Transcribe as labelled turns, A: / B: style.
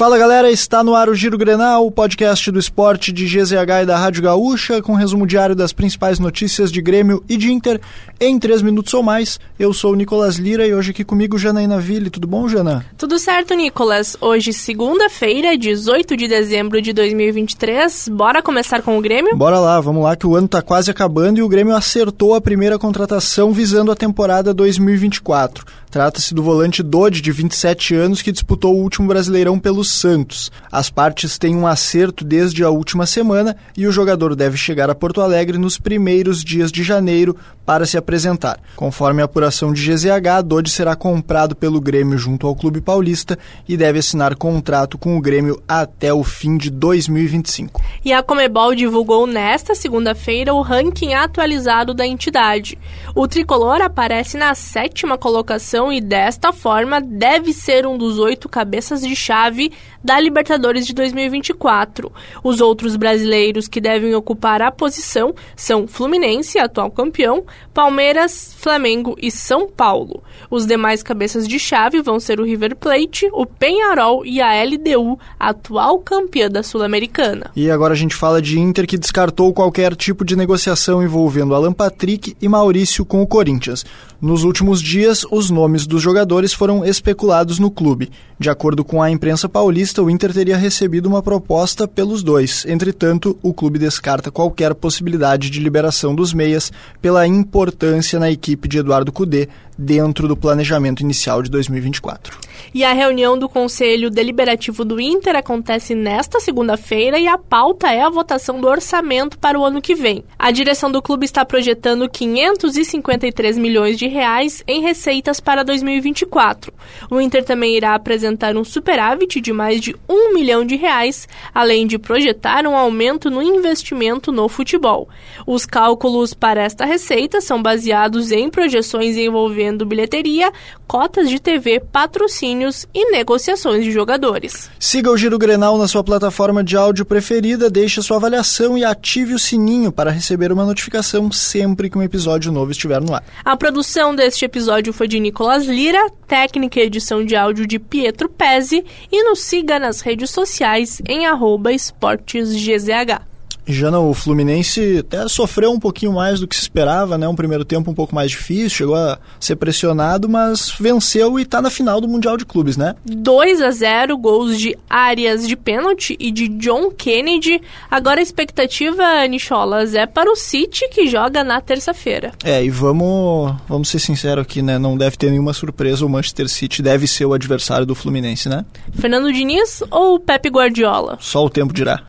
A: Fala galera, está no ar o Giro Grenal, o podcast do esporte de GZH e da Rádio Gaúcha, com resumo diário das principais notícias de Grêmio e de Inter em três minutos ou mais. Eu sou o Nicolas Lira e hoje aqui comigo Janaína Ville. Tudo bom, Jana?
B: Tudo certo, Nicolas. Hoje, segunda-feira, 18 de dezembro de 2023. Bora começar com o Grêmio?
A: Bora lá, vamos lá que o ano está quase acabando e o Grêmio acertou a primeira contratação visando a temporada 2024. Trata-se do volante Dodi, de 27 anos, que disputou o último Brasileirão pelo Santos. As partes têm um acerto desde a última semana e o jogador deve chegar a Porto Alegre nos primeiros dias de janeiro para se apresentar. Conforme a apuração de GZH, Dodi será comprado pelo Grêmio junto ao Clube Paulista e deve assinar contrato com o Grêmio até o fim de 2025.
B: E a Comebol divulgou nesta segunda-feira o ranking atualizado da entidade. O tricolor aparece na sétima colocação e desta forma deve ser um dos oito cabeças de chave da Libertadores de 2024. Os outros brasileiros que devem ocupar a posição são Fluminense, atual campeão, Palmeiras, Flamengo e São Paulo. Os demais cabeças de chave vão ser o River Plate, o Penharol e a LDU, atual campeã da Sul-Americana.
A: E agora a gente fala de Inter que descartou qualquer tipo de negociação envolvendo Alan Patrick e Maurício com o Corinthians. Nos últimos dias, os nomes dos jogadores foram especulados no clube. De acordo com a imprensa paulista, o Inter teria recebido uma proposta pelos dois. Entretanto, o clube descarta qualquer possibilidade de liberação dos meias pela importância na equipe de Eduardo Cudê dentro do planejamento inicial de 2024.
B: E a reunião do Conselho Deliberativo do Inter acontece nesta segunda-feira e a pauta é a votação do orçamento para o ano que vem. A direção do clube está projetando 553 milhões de reais em receitas para 2024. O Inter também irá apresentar um superávit de mais de um milhão de reais, além de projetar um aumento no investimento no futebol. Os cálculos para esta receita são baseados em projeções envolvendo bilheteria, cotas de TV, patrocínios e negociações de jogadores.
A: Siga o Giro Grenal na sua plataforma de áudio preferida, deixe sua avaliação e ative o sininho para receber uma notificação sempre que um episódio novo estiver no ar.
B: A produção deste episódio foi de Nicolas Lira, técnica e edição de áudio de Pietro Pezzi e nos siga nas redes sociais em arroba esportesgzh.
A: Jana, o Fluminense até sofreu um pouquinho mais do que se esperava, né? Um primeiro tempo um pouco mais difícil, chegou a ser pressionado, mas venceu e está na final do Mundial de Clubes, né?
B: 2 a 0 gols de Arias de pênalti e de John Kennedy. Agora a expectativa, Nicholas, é para o City que joga na terça-feira.
A: É, e vamos, vamos ser sinceros aqui, né? Não deve ter nenhuma surpresa, o Manchester City deve ser o adversário do Fluminense, né?
B: Fernando Diniz ou Pepe Guardiola?
A: Só o tempo dirá.